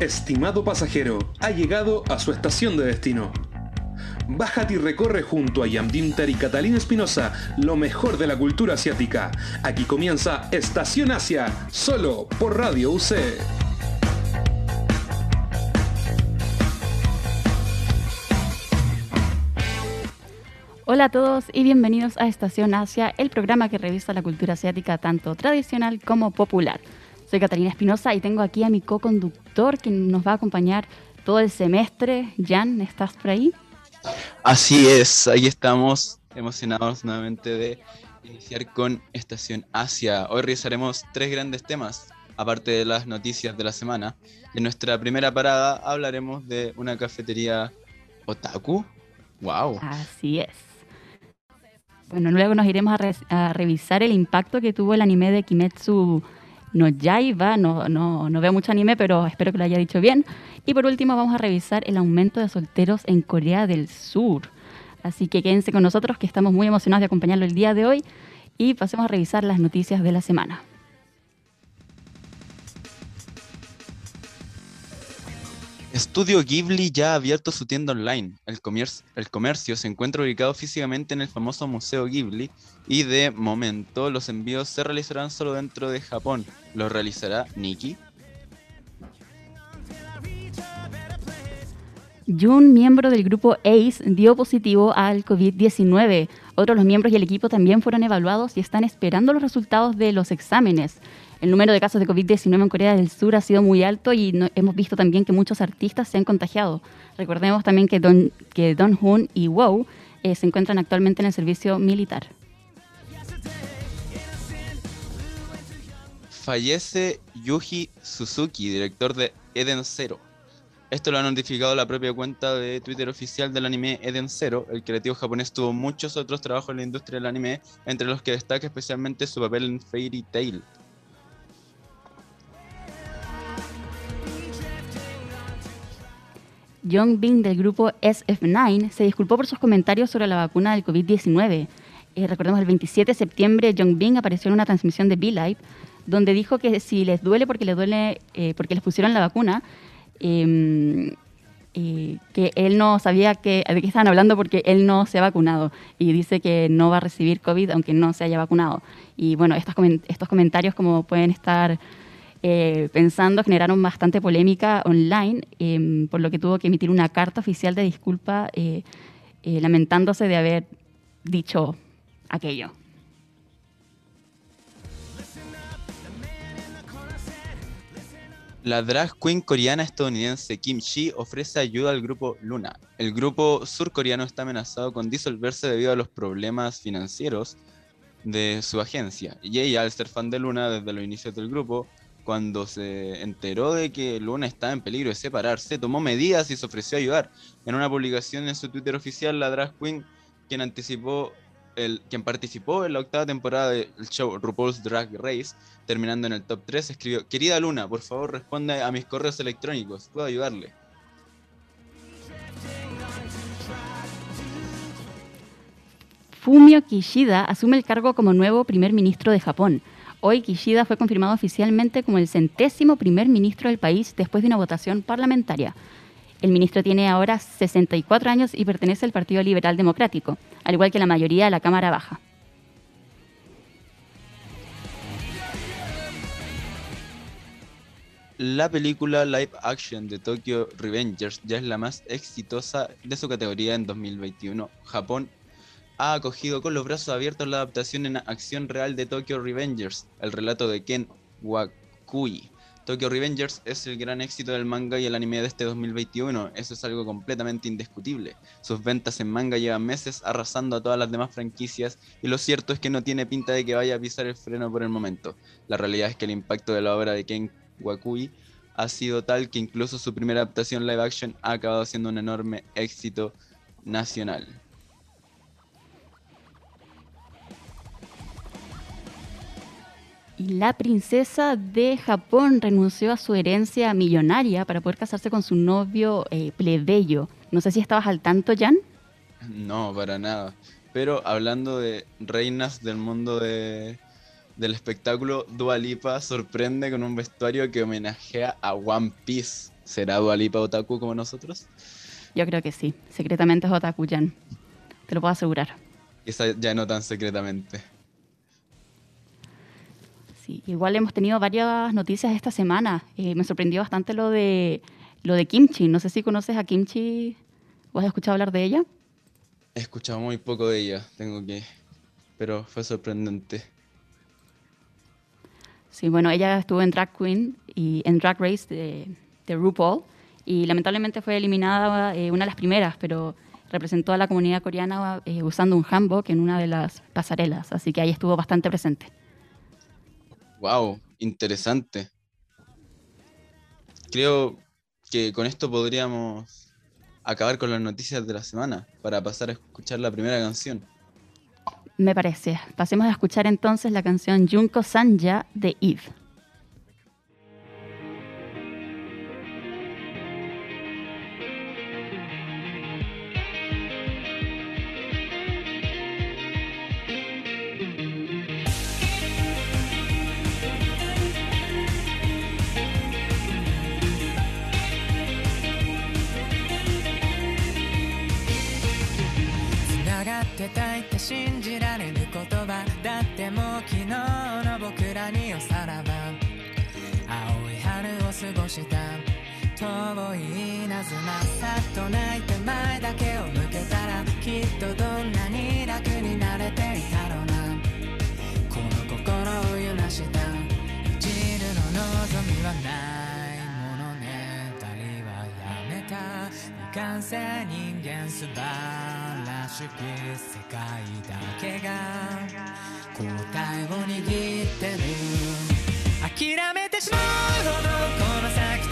Estimado pasajero, ha llegado a su estación de destino. Bájate y recorre junto a Yamdintar y Catalina Espinosa lo mejor de la cultura asiática. Aquí comienza Estación Asia, solo por Radio UC. Hola a todos y bienvenidos a Estación Asia, el programa que revisa la cultura asiática tanto tradicional como popular. Soy Catalina Espinosa y tengo aquí a mi co-conductor que nos va a acompañar todo el semestre. Jan, ¿estás por ahí? Así es, ahí estamos emocionados nuevamente de iniciar con Estación Asia. Hoy revisaremos tres grandes temas, aparte de las noticias de la semana. En nuestra primera parada hablaremos de una cafetería otaku. ¡Wow! Así es. Bueno, luego nos iremos a, revisar el impacto que tuvo el anime de Kimetsu no Yaiba. No, no, no veo mucho anime, pero espero que lo haya dicho bien. Y por último vamos a revisar el aumento de solteros en Corea del Sur. Así que quédense con nosotros que estamos muy emocionados de acompañarlo el día de hoy y pasemos a revisar las noticias de la semana. Estudio Ghibli ya ha abierto su tienda online. El comercio, el comercio se encuentra ubicado físicamente en el famoso Museo Ghibli y de momento los envíos se realizarán solo dentro de Japón. ¿Lo realizará Nikki? Jun, miembro del grupo ACE, dio positivo al COVID-19. Otros los miembros y el equipo también fueron evaluados y están esperando los resultados de los exámenes el número de casos de COVID-19 en Corea del Sur ha sido muy alto y hemos visto también que muchos artistas se han contagiado. Recordemos también que Don, que Don Hoon y Wow eh, se encuentran actualmente en el servicio militar. Fallece Yuji Suzuki, director de Eden Zero. Esto lo ha notificado la propia cuenta de Twitter oficial del anime Eden Zero. El creativo japonés tuvo muchos otros trabajos en la industria del anime, entre los que destaca especialmente su papel en Fairy Tail, Young Bin del grupo SF9 se disculpó por sus comentarios sobre la vacuna del COVID-19. Eh, recordemos, el 27 de septiembre Young Bin apareció en una transmisión de Be-Live donde dijo que si les duele porque les duele eh, porque les pusieron la vacuna, em, eh, que él no sabía que, de qué estaban hablando porque él no se ha vacunado y dice que no va a recibir COVID aunque no se haya vacunado. Y bueno, estos comentarios como pueden estar eh, pensando generaron bastante polémica online, em, por lo que tuvo que emitir una carta oficial de disculpa eh, eh, lamentándose de haber dicho aquello. La drag queen coreana estadounidense Kim Chi ofrece ayuda al grupo Luna. El grupo surcoreano está amenazado con disolverse debido a los problemas financieros de su agencia. Y ella, al ser fan de Luna desde los inicios del grupo, cuando se enteró de que Luna estaba en peligro de separarse, tomó medidas y se ofreció a ayudar. En una publicación en su Twitter oficial, la drag queen, quien anticipó el, quien participó en la octava temporada del show RuPaul's Drag Race, terminando en el top 3, escribió, querida Luna, por favor responde a mis correos electrónicos, puedo ayudarle. Fumio Kishida asume el cargo como nuevo primer ministro de Japón. Hoy Kishida fue confirmado oficialmente como el centésimo primer ministro del país después de una votación parlamentaria. El ministro tiene ahora 64 años y pertenece al Partido Liberal Democrático, al igual que la mayoría de la Cámara Baja. La película live action de Tokyo Revengers ya es la más exitosa de su categoría en 2021. Japón ha acogido con los brazos abiertos la adaptación en acción real de Tokyo Revengers, el relato de Ken Wakui. Tokyo Revengers es el gran éxito del manga y el anime de este 2021, eso es algo completamente indiscutible. Sus ventas en manga llevan meses arrasando a todas las demás franquicias y lo cierto es que no tiene pinta de que vaya a pisar el freno por el momento. La realidad es que el impacto de la obra de Ken Wakui ha sido tal que incluso su primera adaptación live action ha acabado siendo un enorme éxito nacional. Y la princesa de Japón renunció a su herencia millonaria para poder casarse con su novio eh, plebeyo. No sé si estabas al tanto, Jan. No, para nada. Pero hablando de reinas del mundo del espectáculo, Dua Lipa sorprende con un vestuario que homenajea a One Piece. ¿Será Dualipa otaku como nosotros? Yo creo que sí. Secretamente es otaku-yan. Te lo puedo asegurar. Quizá ya no tan secretamente. Sí, igual hemos tenido varias noticias esta semana. Eh, me sorprendió bastante lo de lo de Kimchi. No sé si conoces a Kimchi o has escuchado hablar de ella. He escuchado muy poco de ella, tengo que. Pero fue sorprendente. Sí, bueno, ella estuvo en Drag Queen y en Drag Race de, de RuPaul y lamentablemente fue eliminada eh, una de las primeras, pero representó a la comunidad coreana eh, usando un hanbok en una de las pasarelas, así que ahí estuvo bastante presente. Wow, interesante. Creo que con esto podríamos acabar con las noticias de la semana para pasar a escuchar la primera canción. Me parece. Pasemos a escuchar entonces la canción Junko Sanja de Eve. てたいって信じられる言葉だってもう昨日の僕らにおさらば。青い春を過ごした。遠い稲妻さっと泣いて前だけを向けた。らきっとどんなに楽になれていた。ろうなこの心を揺らした。一縷の望みはないものね二人はやめた。未完成人間素晴ら主義世界だけが答えを握ってる。諦めてしまうほどこの先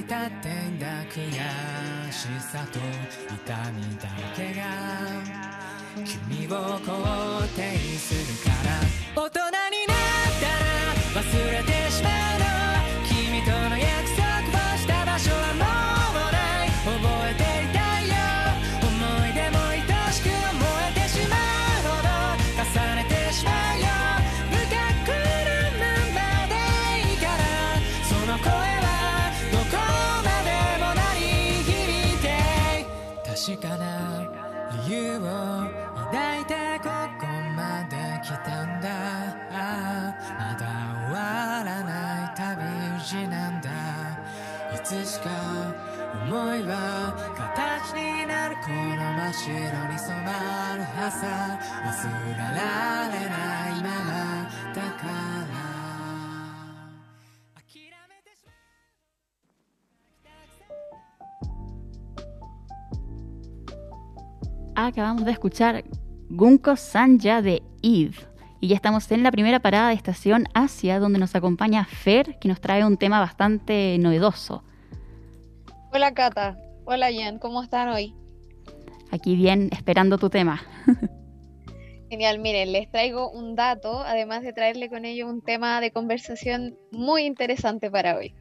いたってんだ。悔しさと痛みだけが君を肯定するから。Acabamos de escuchar Gunko Sanja de Eve. Y ya estamos en la primera parada de estación Asia, donde nos acompaña Fer, que nos trae un tema bastante novedoso. Hola Cata, hola Jen, ¿cómo están hoy? Aquí bien, esperando tu tema. Genial, miren, les traigo un dato, además de traerle con ello un tema de conversación muy interesante para hoy.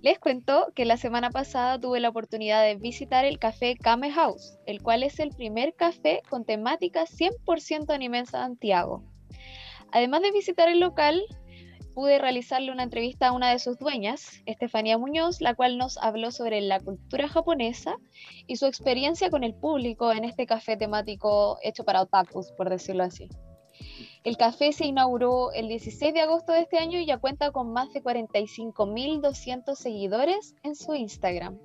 Les cuento que la semana pasada tuve la oportunidad de visitar el café Kame House, el cual es el primer café con temática 100% anime en Santiago. Además de visitar el local, pude realizarle una entrevista a una de sus dueñas, Estefanía Muñoz, la cual nos habló sobre la cultura japonesa y su experiencia con el público en este café temático hecho para otakus, por decirlo así. El café se inauguró el 16 de agosto de este año y ya cuenta con más de 45.200 seguidores en su Instagram.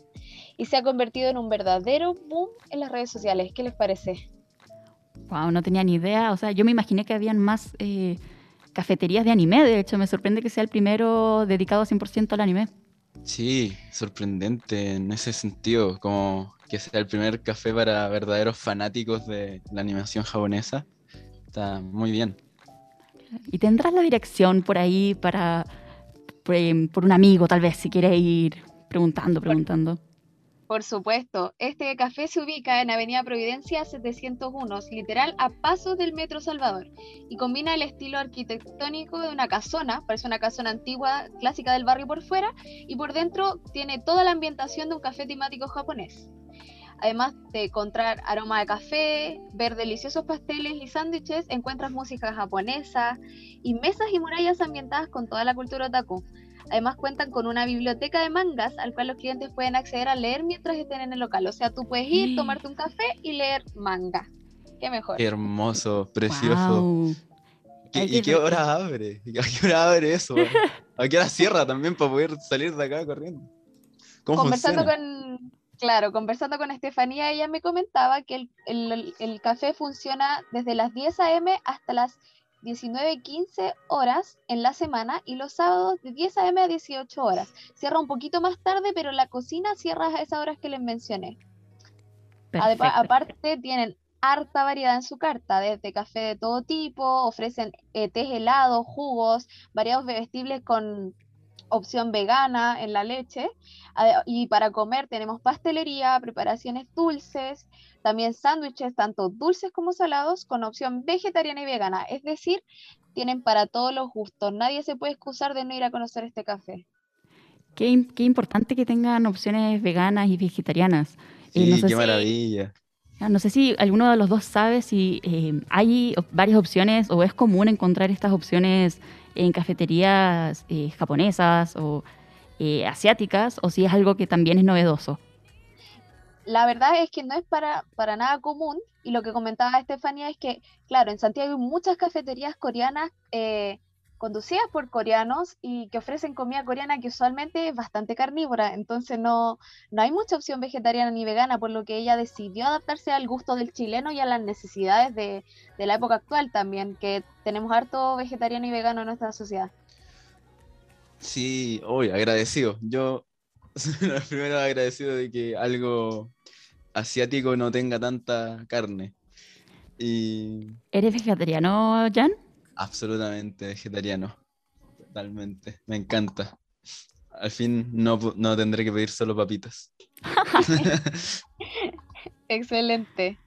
Y se ha convertido en un verdadero boom en las redes sociales. ¿Qué les parece? Wow, no tenía ni idea. O sea, yo me imaginé que habían más eh, cafeterías de anime. De hecho, me sorprende que sea el primero dedicado 100% al anime. Sí, sorprendente en ese sentido, como que sea el primer café para verdaderos fanáticos de la animación japonesa. Está muy bien. Y tendrás la dirección por ahí para por, em, por un amigo, tal vez, si quiere ir preguntando, preguntando. Por supuesto, este café se ubica en Avenida Providencia 701, literal a pasos del Metro Salvador, y combina el estilo arquitectónico de una casona, parece una casona antigua, clásica del barrio por fuera, y por dentro tiene toda la ambientación de un café temático japonés. Además de encontrar aroma de café, ver deliciosos pasteles y sándwiches, encuentras música japonesa y mesas y murallas ambientadas con toda la cultura otaku. Además cuentan con una biblioteca de mangas al cual los clientes pueden acceder a leer mientras estén en el local. O sea, tú puedes ir, tomarte un café y leer manga. Qué mejor. Qué hermoso, precioso. Guau. ¿Qué- Hay que ¿Y qué hora abre? ¿A qué hora abre eso? ¿A qué hora cierra también para poder salir de acá corriendo? ¿Cómo conversando funciona? con, claro, conversando con Estefanía, ella me comentaba que el, el- el café funciona desde las 10 a.m. hasta las 19.15 horas en la semana y los sábados de 10 a.m. a 18 horas. Cierra un poquito más tarde, pero la cocina cierra a esas horas que les mencioné. Perfecto. aparte tienen harta variedad en su carta, desde café de todo tipo, ofrecen eh, tés helados, jugos, variados bebestibles con opción vegana en la leche. Ade- Y para comer tenemos pastelería, preparaciones dulces, también sándwiches, tanto dulces como salados, con opción vegetariana y vegana. Es decir, tienen para todos los gustos. Nadie se puede excusar de no ir a conocer este café. Qué, qué importante que tengan opciones veganas y vegetarianas. Eh, Sí, no sé qué si- maravilla. Ah, No sé si alguno de los dos sabe si eh, hay varias opciones o es común encontrar estas opciones en cafeterías eh, japonesas o eh, asiáticas o si es algo que también es novedoso. La verdad es que no es para, para nada común y lo que comentaba Estefanía es que, claro, en Santiago hay muchas cafeterías coreanas conducidas por coreanos y que ofrecen comida coreana que usualmente es bastante carnívora, entonces no, no hay mucha opción vegetariana ni vegana, por lo que ella decidió adaptarse al gusto del chileno y a las necesidades de, de la época actual también, que tenemos harto vegetariano y vegano en nuestra sociedad. Sí, hoy agradecido. Yo soy el primero agradecido de que algo asiático no tenga tanta carne. Y ¿Eres vegetariano, Jan? Absolutamente vegetariano. Totalmente. Me encanta. Al fin no, no tendré que pedir solo papitas. Excelente.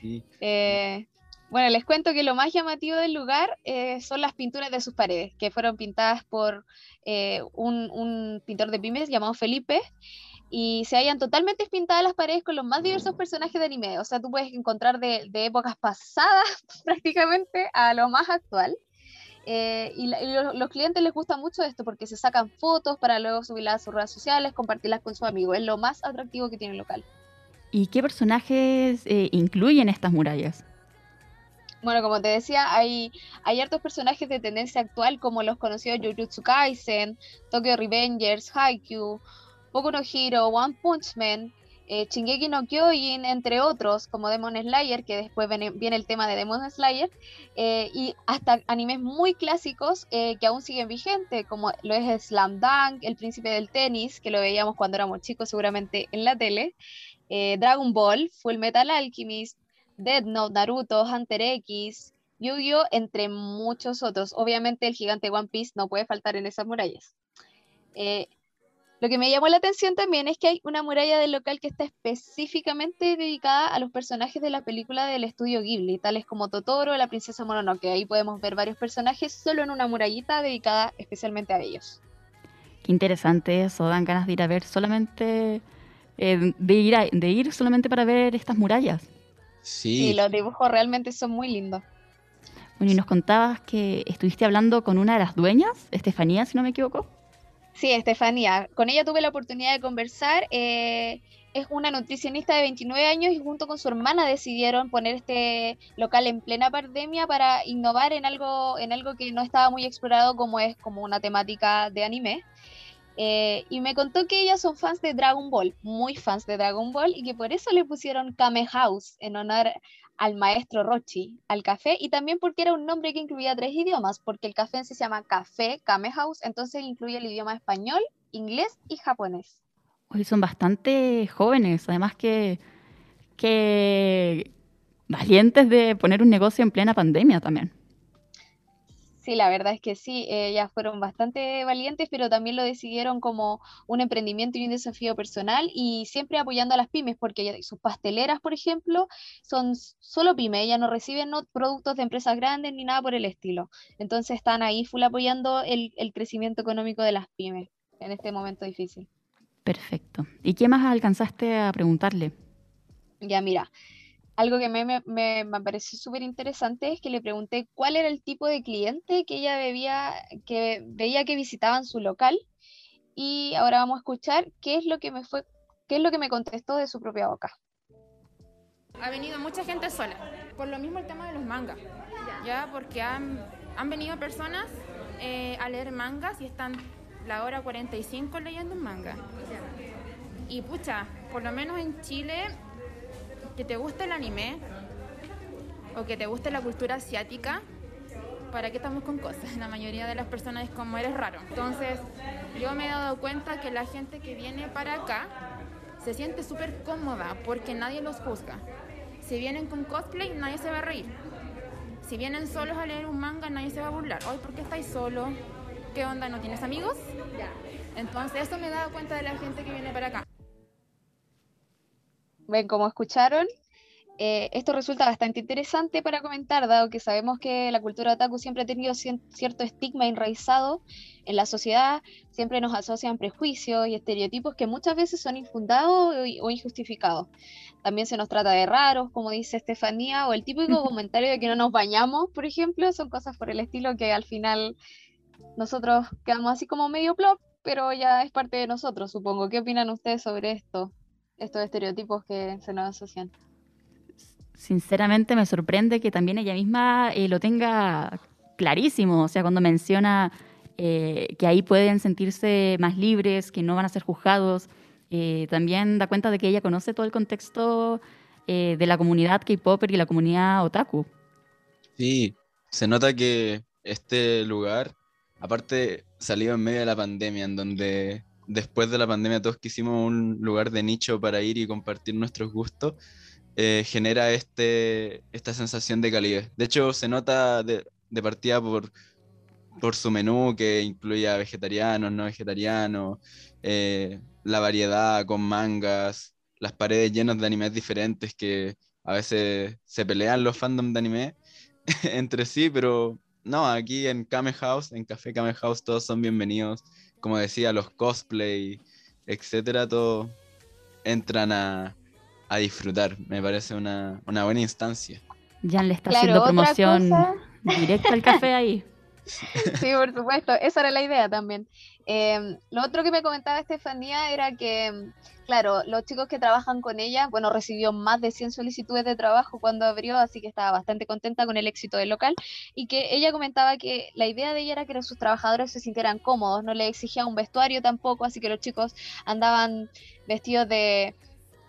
Sí. Eh, bueno, les cuento que lo más llamativo del lugar eh, son las pinturas de sus paredes, que fueron pintadas por eh, un, un pintor de pymes llamado Felipe, y se hallan totalmente pintadas las paredes con los más diversos personajes de anime. O sea, tú puedes encontrar de, de épocas pasadas prácticamente a lo más actual. Eh, y, la- y lo- los clientes les gusta mucho esto porque se sacan fotos para luego subirlas a sus redes sociales, compartirlas con sus amigos. Es lo más atractivo que tiene el local. ¿Y qué personajes eh, incluyen estas murallas? Bueno, como te decía, hay, hay hartos personajes de tendencia actual como los conocidos Jujutsu Kaisen, Tokyo Revengers, Haikyuu, Boku no Hero, One Punch Man, eh, Shingeki no Kyojin, entre otros, como Demon Slayer, que después viene, el tema de Demon Slayer, eh, y hasta animes muy clásicos eh, que aún siguen vigentes, como lo es Slam Dunk, El Príncipe del Tenis, que lo veíamos cuando éramos chicos seguramente en la tele, eh, Dragon Ball, Full Metal Alchemist, Death Note, Naruto, Hunter X, Yu-Gi-Oh, entre muchos otros. Obviamente el gigante One Piece no puede faltar en esas murallas. Lo que me llamó la atención también es que hay una muralla del local que está específicamente dedicada a los personajes de la película del estudio Ghibli, tales como Totoro, la princesa Mononoke. Ahí podemos ver varios personajes solo en una murallita dedicada especialmente a ellos. Qué interesante eso, dan ganas de ir a ver solamente, eh, de, ir a- de ir solamente para ver estas murallas. Y Sí, los dibujos realmente son muy lindos. Bueno, y nos contabas que estuviste hablando con una de las dueñas, Estefanía, si no me equivoco. Sí, Estefanía. Con ella tuve la oportunidad de conversar. Eh, es una nutricionista de 29 años y junto con su hermana decidieron poner este local en plena pandemia para innovar en algo, en algo que no estaba muy explorado como es como una temática de anime. Eh, y me contó que ellas son fans de Dragon Ball, muy fans de Dragon Ball, y que por eso le pusieron Kame House en honor al maestro Rochi, al café, y también porque era un nombre que incluía tres idiomas, porque el café se llama Café Kame House, entonces incluye el idioma español, inglés y japonés. Hoy son bastante jóvenes, además que, que valientes de poner un negocio en plena pandemia también. Sí, la verdad es que sí, ellas fueron bastante valientes, pero también lo decidieron como un emprendimiento y un desafío personal y siempre apoyando a las pymes, porque sus pasteleras, por ejemplo, son solo pymes, ellas no reciben productos de empresas grandes ni nada por el estilo. Entonces están ahí full apoyando el, el crecimiento económico de las pymes en este momento difícil. Perfecto. ¿Y qué más alcanzaste a preguntarle? Ya, mira, algo que me, me, me, pareció súper interesante es que le pregunté cuál era el tipo de cliente que ella bebía, que veía que visitaban su local. Y ahora vamos a escuchar qué es lo que me fue, qué es lo que me contestó de su propia boca. Ha venido mucha gente sola, por lo mismo el tema de los mangas, ya, porque han, han venido personas eh, a leer mangas y están la hora 45 leyendo un manga. Y pucha, por lo menos en Chile, que te guste el anime o que te guste la cultura asiática, ¿para qué estamos con cosas? La mayoría de las personas es como eres raro. Entonces, yo me he dado cuenta que la gente que viene para acá se siente súper cómoda porque nadie los juzga. Si vienen con cosplay, nadie se va a reír. Si vienen solos a leer un manga, nadie se va a burlar. Hoy, ¿por qué estáis solos? ¿Qué onda? ¿No tienes amigos? Entonces eso me he dado cuenta de la gente que viene para acá. Ven, como escucharon, eh, esto resulta bastante interesante para comentar, dado que sabemos que la cultura otaku siempre ha tenido cierto estigma enraizado en la sociedad, siempre nos asocian prejuicios y estereotipos que muchas veces son infundados o, injustificados. También se nos trata de raros, como dice Estefanía, o el típico comentario de que no nos bañamos, por ejemplo, son cosas por el estilo que al final nosotros quedamos así como medio plop, pero ya es parte de nosotros, supongo. ¿Qué opinan ustedes sobre esto? Estos estereotipos que se nos asocian. Sinceramente me sorprende que también ella misma eh, lo tenga clarísimo, o sea, cuando menciona eh, que ahí pueden sentirse más libres, que no van a ser juzgados, eh, también da cuenta de que ella conoce todo el contexto de la comunidad K-Popper y la comunidad otaku. Sí, se nota que este lugar aparte salió en medio de la pandemia, en donde después de la pandemia todos quisimos un lugar de nicho para ir y compartir nuestros gustos, eh, genera este, esta sensación de calidez. De hecho, se nota de, partida por, por su menú que incluía vegetarianos, no vegetarianos, eh, la variedad con mangas, las paredes llenas de animes diferentes que a veces se pelean los fandoms de anime entre sí, pero no, aquí en Kame House, en Café Kame House, todos son bienvenidos. Como decía, los cosplay, etcétera, todos entran a, disfrutar. Me parece una, buena instancia. Jan le está haciendo promoción directa al café ahí. Sí, por supuesto, esa era la idea también. Em, lo otro que me comentaba Estefanía era que, claro, los chicos que trabajan con ella, bueno, recibió más de 100 solicitudes de trabajo cuando abrió, así que estaba bastante contenta con el éxito del local. Y que ella comentaba que la idea de ella era que sus trabajadores se sintieran cómodos, no le exigía un vestuario tampoco, así que los chicos andaban vestidos de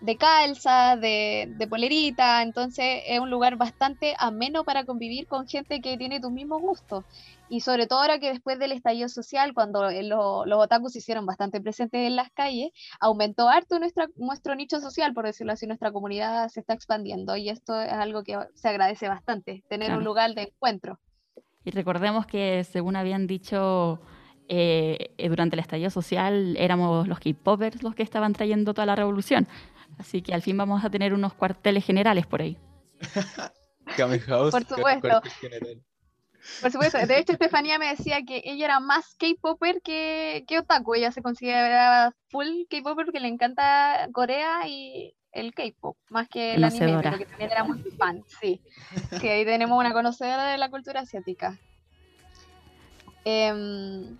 de calza, de, de, polerita, entonces es un lugar bastante ameno para convivir con gente que tiene tus mismos gustos. Y sobre todo ahora que después del estallido social, cuando los otakus se hicieron bastante presentes en las calles, aumentó harto nuestra, nuestro nicho social, por decirlo así, nuestra comunidad se está expandiendo y esto es algo que se agradece bastante, tener un lugar de encuentro. Y recordemos que según habían dicho eh, durante el estallido social, éramos los K-Popers los que estaban trayendo toda la revolución. Así que al fin vamos a tener unos cuarteles generales por ahí. por supuesto. Por supuesto. De hecho, Estefanía me decía que ella era más K-Popper que, que otaku. Ella se considera full K-Popper porque le encanta Corea y el K-pop, más que el anime, pero que también era muy fan, sí. Sí, ahí tenemos una conocedora de la cultura asiática. Em,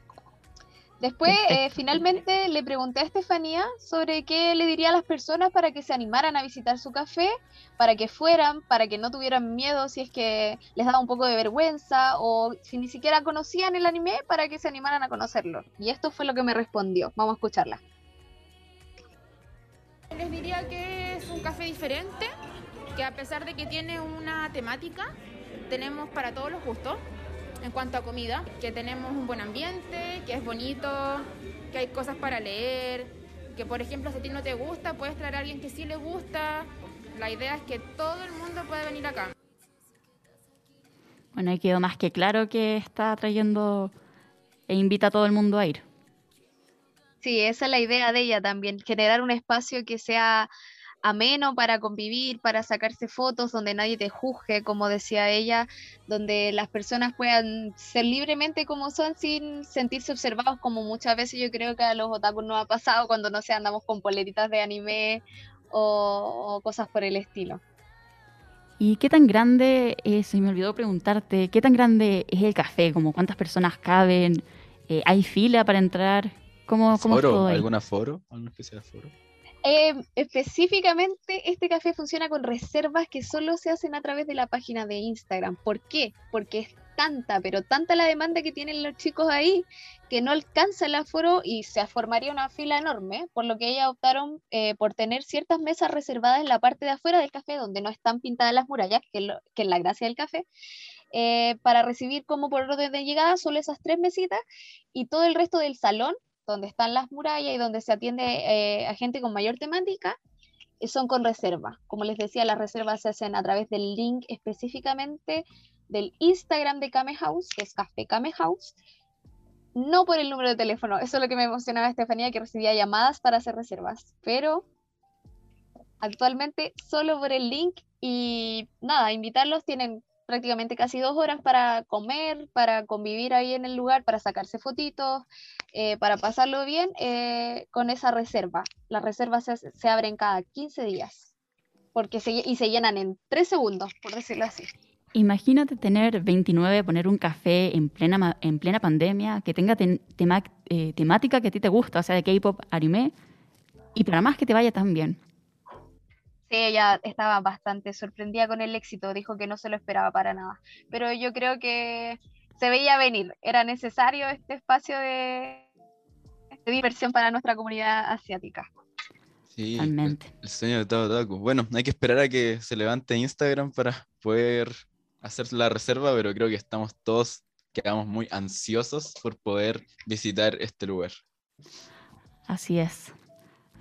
después, eh, finalmente, le pregunté a Estefanía sobre qué le diría a las personas para que se animaran a visitar su café, para que fueran, para que no tuvieran miedo si es que les daba un poco de vergüenza o si ni siquiera conocían el anime, para que se animaran a conocerlo. Y esto fue lo que me respondió. Vamos a escucharla. Les diría que es un café diferente, que a pesar de que tiene una temática, tenemos para todos los gustos en cuanto a comida, que tenemos un buen ambiente, que es bonito, que hay cosas para leer, que por ejemplo si a ti no te gusta, puedes traer a alguien que sí le gusta. La idea es que todo el mundo pueda venir acá. Bueno, ahí quedó más que claro que está trayendo e invita a todo el mundo a ir. Sí, esa es la idea de ella también, generar un espacio que sea ameno para convivir, para sacarse fotos, donde nadie te juzgue, como decía ella, donde las personas puedan ser libremente como son sin sentirse observados, como muchas veces yo creo que a los otakus nos ha pasado cuando no sé, andamos con poletitas de anime o, cosas por el estilo. ¿Y qué tan grande, eh, se me olvidó preguntarte, qué tan grande es el café? ¿Como cuántas personas caben? Eh, ¿Hay fila para entrar? ¿Cómo, cómo ¿Foro? ¿Alguna foro? ¿Alguna especie de foro? Eh, específicamente, este café funciona con reservas que solo se hacen a través de la página de Instagram. ¿Por qué? Porque es tanta, pero tanta la demanda que tienen los chicos ahí que no alcanza el aforo y se formaría una fila enorme, por lo que ellas optaron eh, por tener ciertas mesas reservadas en la parte de afuera del café, donde no están pintadas las murallas, que, es la gracia del café, eh, para recibir como por orden de llegada solo esas tres mesitas y todo el resto del salón donde están las murallas y donde se atiende eh, a gente con mayor temática, eh, son con reserva. Como les decía, las reservas se hacen a través del link específicamente del Instagram de Kame House, que es Café Kame House, no por el número de teléfono. Eso es lo que me emocionaba Estefanía, que recibía llamadas para hacer reservas, pero actualmente solo por el link y nada, invitarlos, tienen prácticamente casi dos horas para comer, para convivir ahí en el lugar, para sacarse fotitos, eh, para pasarlo bien eh, con esa reserva. Las reservas se, abren cada 15 días porque se, y se llenan en 3 segundos, por decirlo así. Imagínate tener 29, poner un café en plena, en plena pandemia, que tenga eh, temática que a ti te gusta, o sea, de K-pop, anime, y para más que te vaya tan bien. Sí, ella estaba bastante sorprendida con el éxito, dijo que no se lo esperaba para nada. Pero yo creo que se veía venir, era necesario este espacio de, diversión para nuestra comunidad asiática. Sí, el, sueño de todo Taku. Bueno, hay que esperar a que se levante Instagram para poder hacer la reserva, pero creo que estamos todos, quedamos muy ansiosos por poder visitar este lugar. Así es.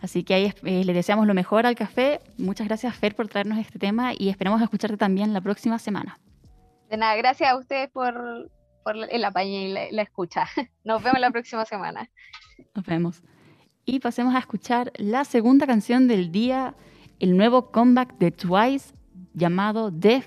Así que ahí eh, le deseamos lo mejor al café. Muchas gracias, Fer, por traernos este tema y esperamos escucharte también la próxima semana. De nada, gracias a ustedes por, por el apaño y la, escucha. Nos vemos la próxima semana. Nos vemos. Y pasemos a escuchar la segunda canción del día, el nuevo comeback de Twice llamado The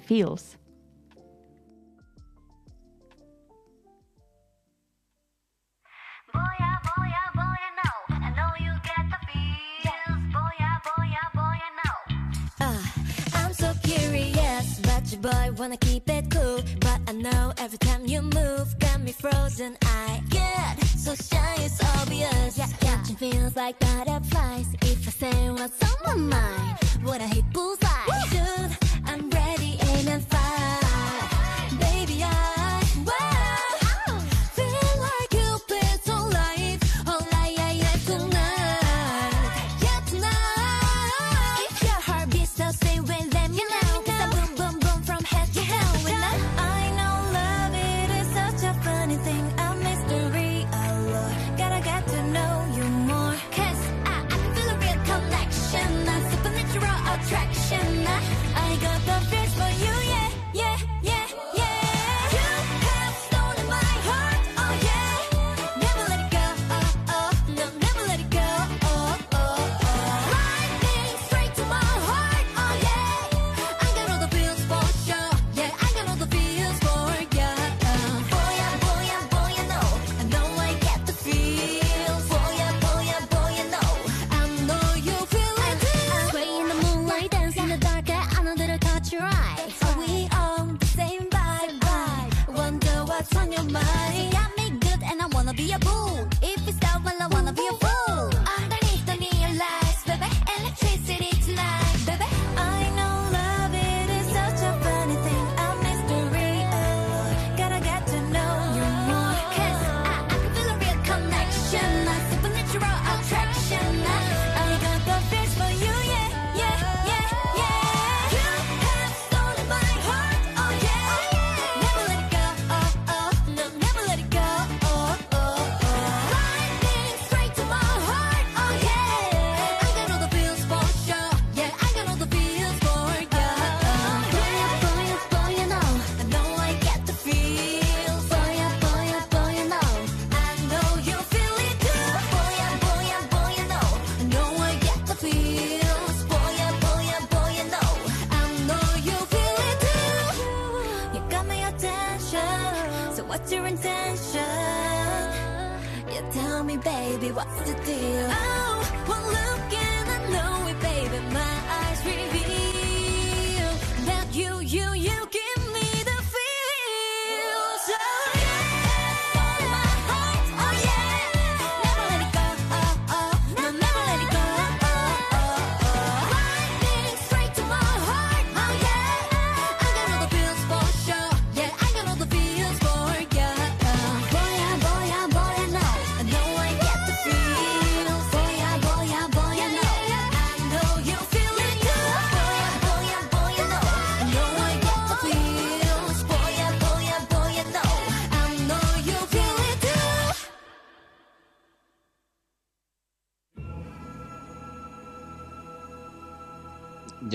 Feels. boy, wanna keep it cool But I know every time you move Got me frozen, I get so shy, it's obvious. Yeah, Catching feels like butterflies If I say what's on my mind. Would I hit bullseye? Dude, I'm ready, aim and fire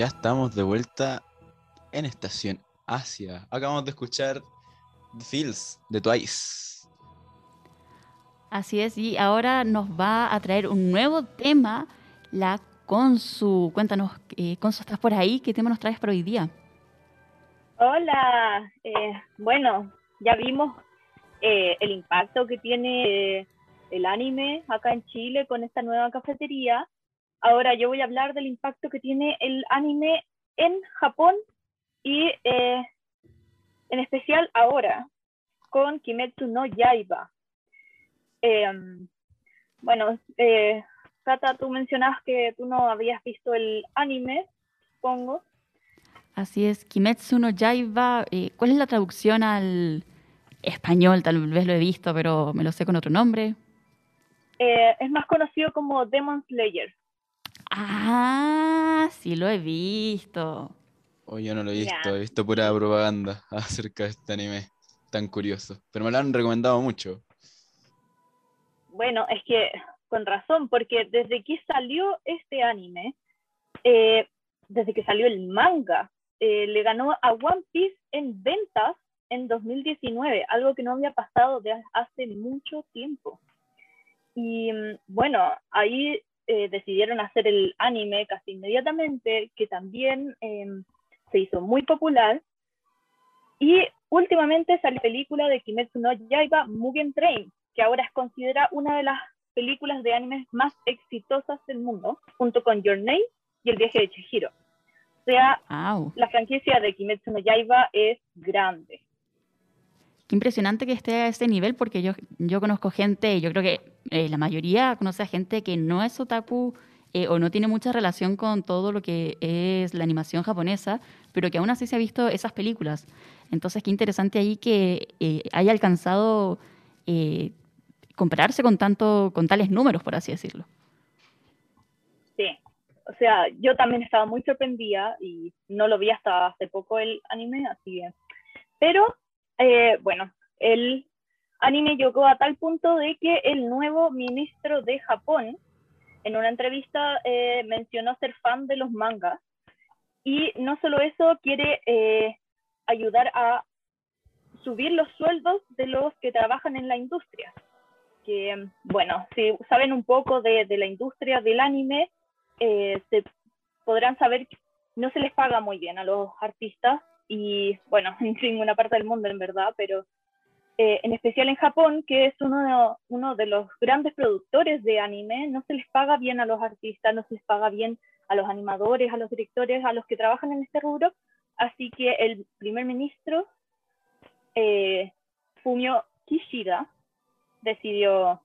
Ya estamos de vuelta en Estación Asia. Acabamos de escuchar The Feels de Twice. Así es, y ahora nos va a traer un nuevo tema, la Consu. Cuéntanos, eh, Consu, ¿estás por ahí? ¿Qué tema nos traes para hoy día? Hola, eh, bueno, ya vimos eh, el impacto que tiene eh, el anime acá en Chile con esta nueva cafetería. Ahora yo voy a hablar del impacto que tiene el anime en Japón y eh, en especial ahora con Kimetsu no Yaiba. Em, bueno, eh, Kata, tú mencionabas que tú no habías visto el anime, supongo. Así es, Kimetsu no Yaiba. eh, ¿Cuál es la traducción al español? Tal vez lo he visto, pero me lo sé con otro nombre. Eh, es más conocido como Demon Slayer. Ah, sí lo he visto. Oh, yo no lo he visto, he visto pura propaganda acerca de este anime tan curioso. Pero me lo han recomendado mucho. Bueno, es que con razón, porque desde que salió este anime, eh, desde que salió el manga, eh, le ganó a One Piece en ventas en 2019, algo que no había pasado de hace mucho tiempo. Y mm, bueno, ahí eh, decidieron hacer el anime casi inmediatamente, que también em, se hizo muy popular. Y últimamente salió la película de Kimetsu no Yaiba Mugen Train, que ahora es considerada una de las películas de animes más exitosas del mundo, junto con Your Name y El viaje de Chihiro. O sea, la franquicia de Kimetsu no Yaiba es grande. Qué impresionante que esté a ese nivel, porque yo, yo conozco gente, yo creo que eh, la mayoría conoce a gente que no es otaku eh, o no tiene mucha relación con todo lo que es la animación japonesa, pero que aún así se ha visto esas películas. Entonces, qué interesante ahí que eh, haya alcanzado eh, compararse con, tanto, con tales números, por así decirlo. Sí. O sea, yo también estaba muy sorprendida y no lo vi hasta hace poco el anime, así que... Pero, bueno, el anime llegó a tal punto de que el nuevo ministro de Japón, en una entrevista, eh, mencionó ser fan de los mangas. Y no solo eso, quiere eh, ayudar a subir los sueldos de los que trabajan en la industria. Que, bueno, si saben un poco de, la industria del anime, eh, se podrán saber que no se les paga muy bien a los artistas y bueno, en ninguna parte del mundo en verdad, pero eh, en especial en Japón, que es uno de, uno de los grandes productores de anime, no se les paga bien a los artistas, no se les paga bien a los animadores, a los directores, a los que trabajan en este rubro, así que el primer ministro eh, Fumio Kishida decidió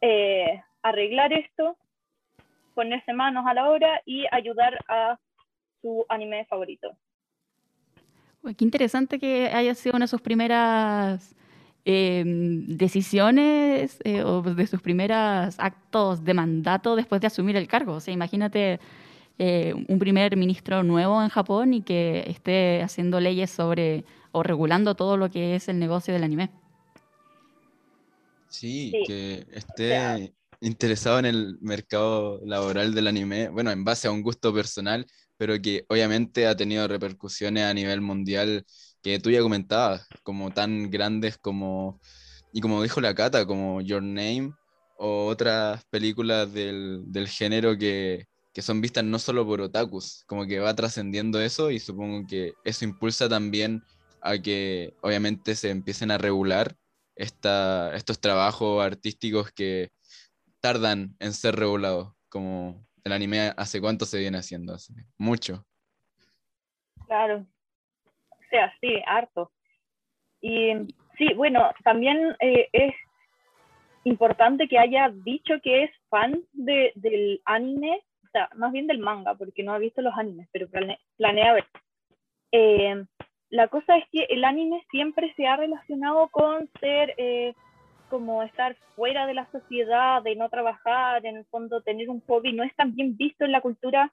eh, arreglar esto ponerse manos a la obra y ayudar a su anime favorito. Uy, Qué interesante que haya sido una de sus primeras eh, decisiones eh, o de sus primeros actos de mandato después de asumir el cargo. O sea, imagínate eh, un primer ministro nuevo en Japón y que esté haciendo leyes sobre o regulando todo lo que es el negocio del anime. Sí, Sí, que sea- esté interesado en el mercado laboral del anime, bueno, en base a un gusto personal, pero que obviamente ha tenido repercusiones a nivel mundial que tú ya comentabas, como tan grandes como, y como dijo la Cata, como Your Name o otras películas del, del género que, que son vistas no solo por otakus, como que va trascendiendo eso y supongo que eso impulsa también a que obviamente se empiecen a regular esta, estos trabajos artísticos que tardan en ser regulados, como el anime hace cuánto se viene haciendo, hace mucho. Claro. O sea, sí, harto. Y sí, bueno, también eh, es importante que haya dicho que es fan de, del anime, o sea, más bien del manga, porque no ha visto los animes, pero plane- planea ver. Eh, la cosa es que el anime siempre se ha relacionado con ser eh, como estar fuera de la sociedad, de no trabajar, en el fondo tener un hobby, no es tan bien visto en la cultura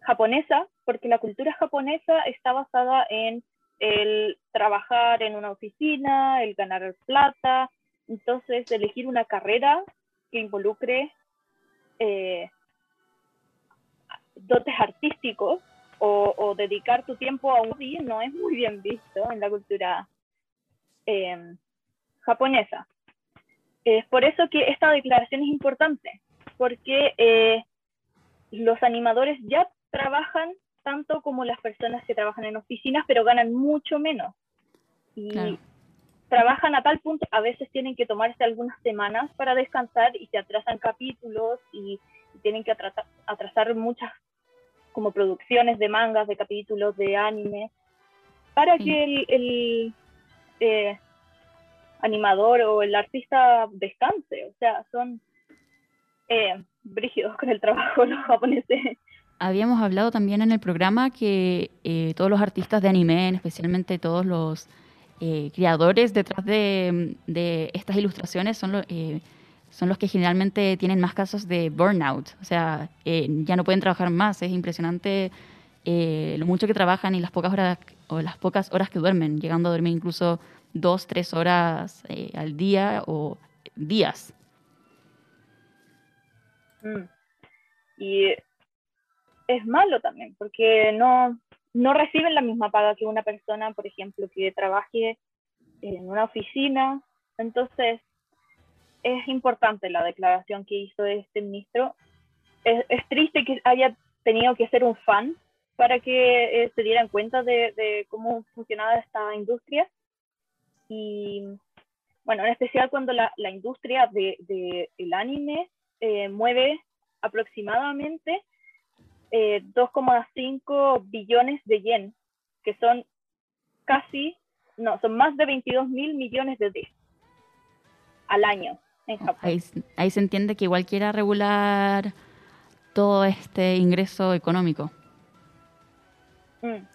japonesa, porque la cultura japonesa está basada en el trabajar en una oficina, el ganar plata, entonces elegir una carrera que involucre eh, dotes artísticos o, dedicar tu tiempo a un hobby no es muy bien visto en la cultura eh, japonesa. Es por eso que esta declaración es importante, porque eh, los animadores ya trabajan tanto como las personas que trabajan en oficinas, pero ganan mucho menos. Y Claro. trabajan a tal punto, a veces tienen que tomarse algunas semanas para descansar y se atrasan capítulos y, y tienen que atrasa- atrasar muchas como producciones de mangas, de capítulos, de anime, para Sí. que el, el, eh, animador o el artista descanse. O sea, son eh, brígidos con el trabajo los japoneses. Habíamos hablado también en el programa que eh, todos los artistas de anime, especialmente todos los eh, creadores detrás de, de estas ilustraciones, son, lo- eh, son los que generalmente tienen más casos de burnout. O sea, eh, ya no pueden trabajar más. Es impresionante eh, lo mucho que trabajan y las pocas horas o las pocas horas que duermen, llegando a dormir incluso dos, tres horas eh, al día o días. Mm. Y es malo también, porque no, no reciben la misma paga que una persona, por ejemplo, que trabaje en una oficina. Entonces, es importante la declaración que hizo este ministro. Es, triste que haya tenido que ser un fan para que eh, se dieran cuenta de cómo funcionaba esta industria. Y bueno, en especial cuando la, la industria del de, el anime eh, mueve aproximadamente eh, 2,5 billones de yen, que son casi, no, son más de 22 mil millones de D al año en Japón. Ahí, ahí se entiende que igual quiera regular todo este ingreso económico. Mm.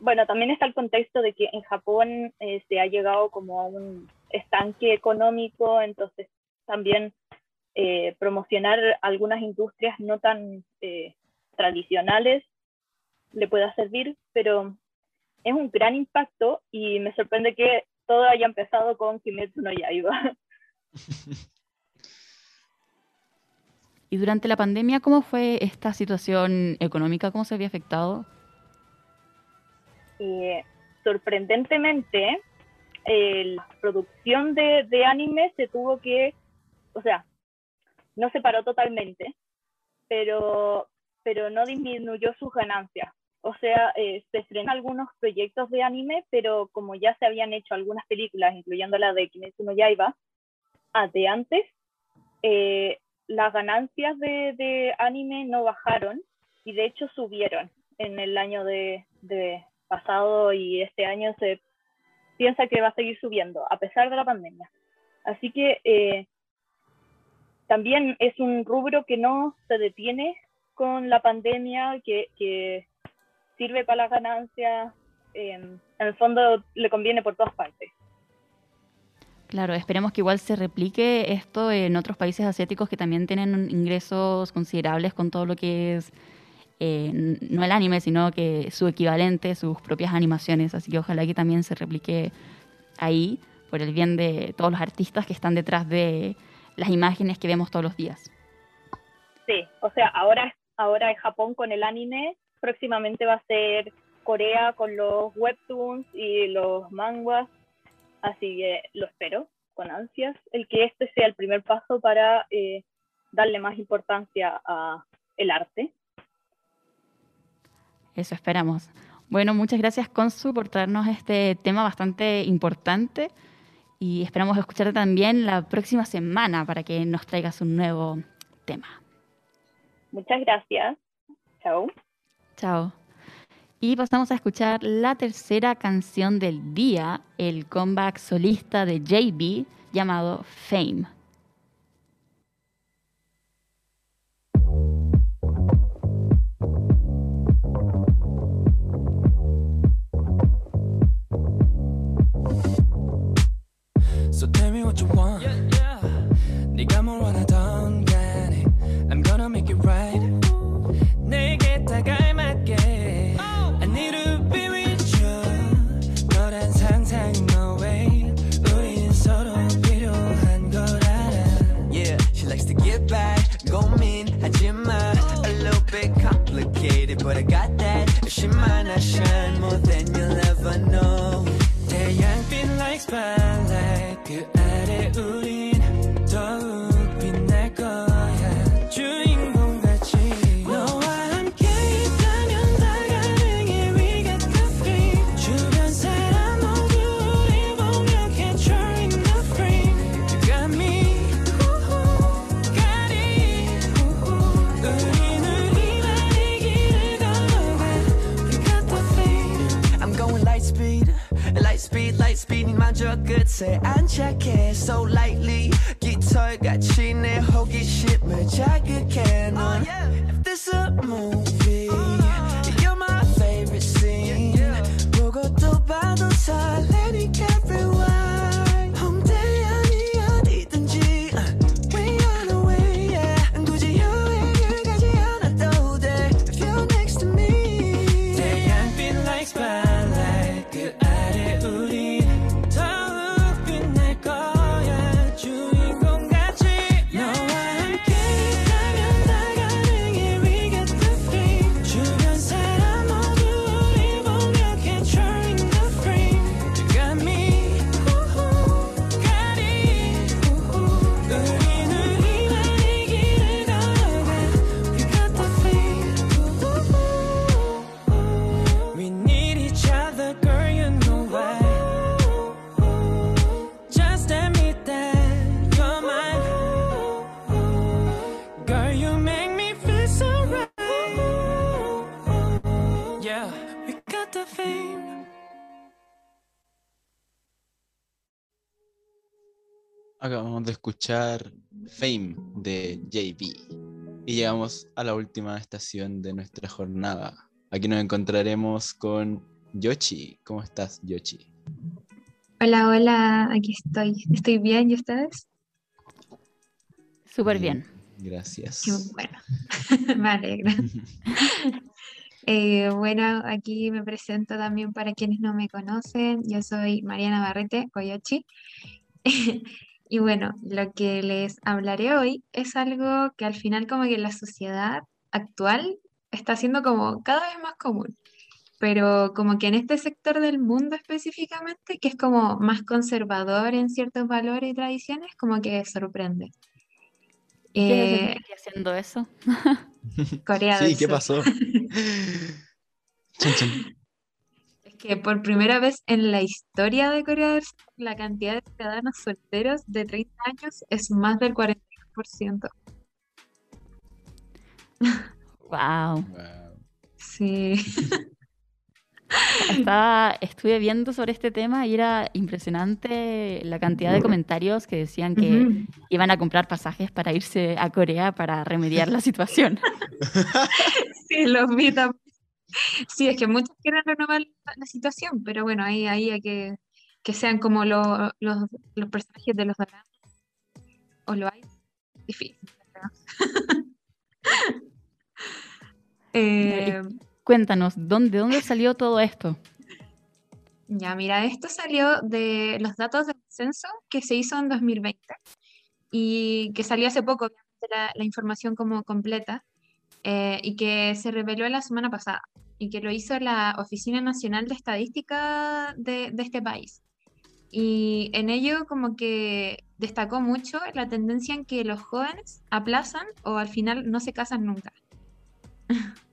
Bueno, también está el contexto de que en Japón se ha llegado como a un estanque económico, entonces también eh, promocionar algunas industrias no tan eh, tradicionales le pueda servir, pero es un gran impacto y me sorprende que todo haya empezado con Kimetsu no Yaiba. Y durante la pandemia, ¿cómo fue esta situación económica? ¿Cómo se había afectado? Eh, sorprendentemente, la producción de, anime se tuvo que, o sea, no se paró totalmente, pero, pero no disminuyó sus ganancias. O sea, eh, se estrenan algunos proyectos de anime, pero como ya se habían hecho algunas películas, incluyendo la de Kimetsu no Yaiba, de antes, eh, las ganancias de, de anime no bajaron y de hecho subieron en el año de pasado y este año se piensa que va a seguir subiendo a pesar de la pandemia. Así que eh, también es un rubro que no se detiene con la pandemia, que, sirve para las ganancias, eh, en el fondo le conviene por todas partes. Claro, esperemos que igual se replique esto en otros países asiáticos que también tienen ingresos considerables con todo lo que es, eh, no el anime, sino que su equivalente, sus propias animaciones. Así que ojalá que también se replique ahí por el bien de todos los artistas que están detrás de las imágenes que vemos todos los días. Sí, o sea, ahora, ahora es Japón con el anime, próximamente va a ser Corea con los webtoons y los manguas, así que lo espero con ansias, el que este sea el primer paso para eh, darle más importancia a el arte. Eso esperamos. Bueno, muchas gracias Consu por traernos este tema bastante importante Y esperamos escucharte también la próxima semana para que nos traigas un nuevo tema. Muchas gracias. Chao. Chao. Y pasamos a escuchar la tercera canción del día, el comeback solista de JB llamado Fame. 说谎。Acabamos de escuchar Fame de JB. Y llegamos a la última estación de nuestra jornada. Aquí nos encontraremos con Yoshi. ¿Cómo estás, Yoshi? Hola, hola, aquí estoy. Estoy bien, ¿y ustedes? Súper bien. Gracias. Qué bueno, me alegra. Eh, bueno, aquí me presento también para quienes no me conocen. Yo soy Mariana Barrete, Coyochi. Y bueno, lo que les hablaré hoy es algo que al final como que la sociedad actual está siendo como cada vez más común, pero como que en este sector del mundo específicamente, que es como más conservador en ciertos valores y tradiciones, como que sorprende. ¿Qué es Eh, que haciendo eso? Corea Sí, del ¿qué Sur. pasó? Chan, chan. Es que por primera vez en la historia de Corea del Sur, la cantidad de ciudadanos solteros de 30 años es más del 40%. Wow. Wow. Sí, Estaba, estuve viendo sobre este tema y era impresionante la cantidad de comentarios que decían que iban a comprar pasajes para irse a Corea para remediar la situación. sí, los vi también. Sí, es que muchos quieren renovar la, la situación, pero bueno, ahí, ahí hay que, que sean como lo- los, los personajes de los dramas. ¿O lo hay? Difícil. Eh, Cuéntanos, ¿dónde, ¿de dónde salió todo esto? Ya, mira, esto salió de los datos del censo que se hizo en 2020 y que salió hace poco, la, la información como completa, eh, y que se reveló la semana pasada y que lo hizo la Oficina Nacional de Estadística de, de este país. Y en ello como que destacó mucho la tendencia en que los jóvenes aplazan o al final no se casan nunca.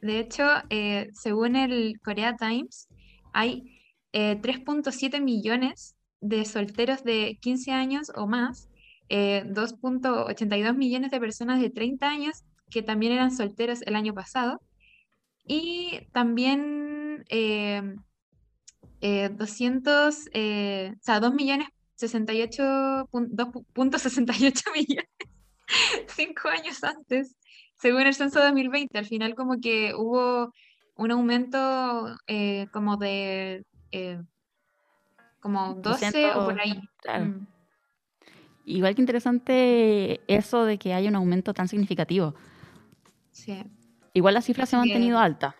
De hecho, eh, según el Korea Times, hay eh, 3.7 millones de solteros de 15 años o más, eh, 2.82 millones de personas de 30 años que también eran solteros el año pasado, y también eh, eh, 200, eh, o sea, 2 millones 68, pun- 2.68 millones cinco años antes, según el censo 2020. Al final como que hubo un aumento eh, como de eh, como 12 o por 200, ahí. claro. Mm, Igual que interesante eso de que haya un aumento tan significativo. sí. Igual la cifra se ha Así mantenido que- alta.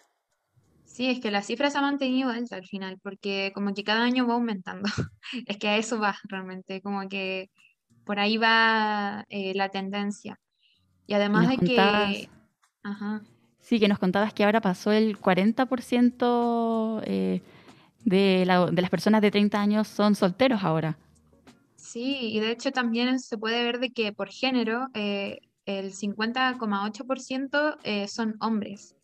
Sí, es que la cifra se ha mantenido alta al final, porque como que cada año va aumentando. Es que a eso va realmente, como que por ahí va eh, la tendencia. Y además de contabas, que, ajá, sí, que nos contabas que ahora pasó el 40% eh, de, la- de las personas de 30 años son solteros ahora. sí, y de hecho también se puede ver de que por género eh, el 50,8% eh, son hombres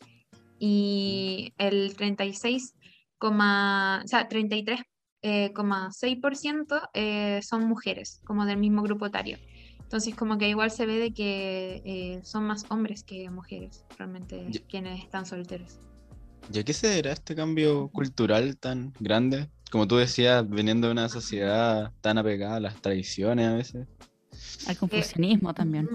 y el 36, coma- o sea, 33,6% eh, son mujeres, como del mismo grupo etario. Entonces, como que igual se ve de que eh, son más hombres que mujeres, realmente, quienes están solteros. ¿Y a qué se deberá este cambio cultural tan grande? Como tú decías, viniendo de una sociedad tan apegada a las tradiciones a veces. Al confucianismo también.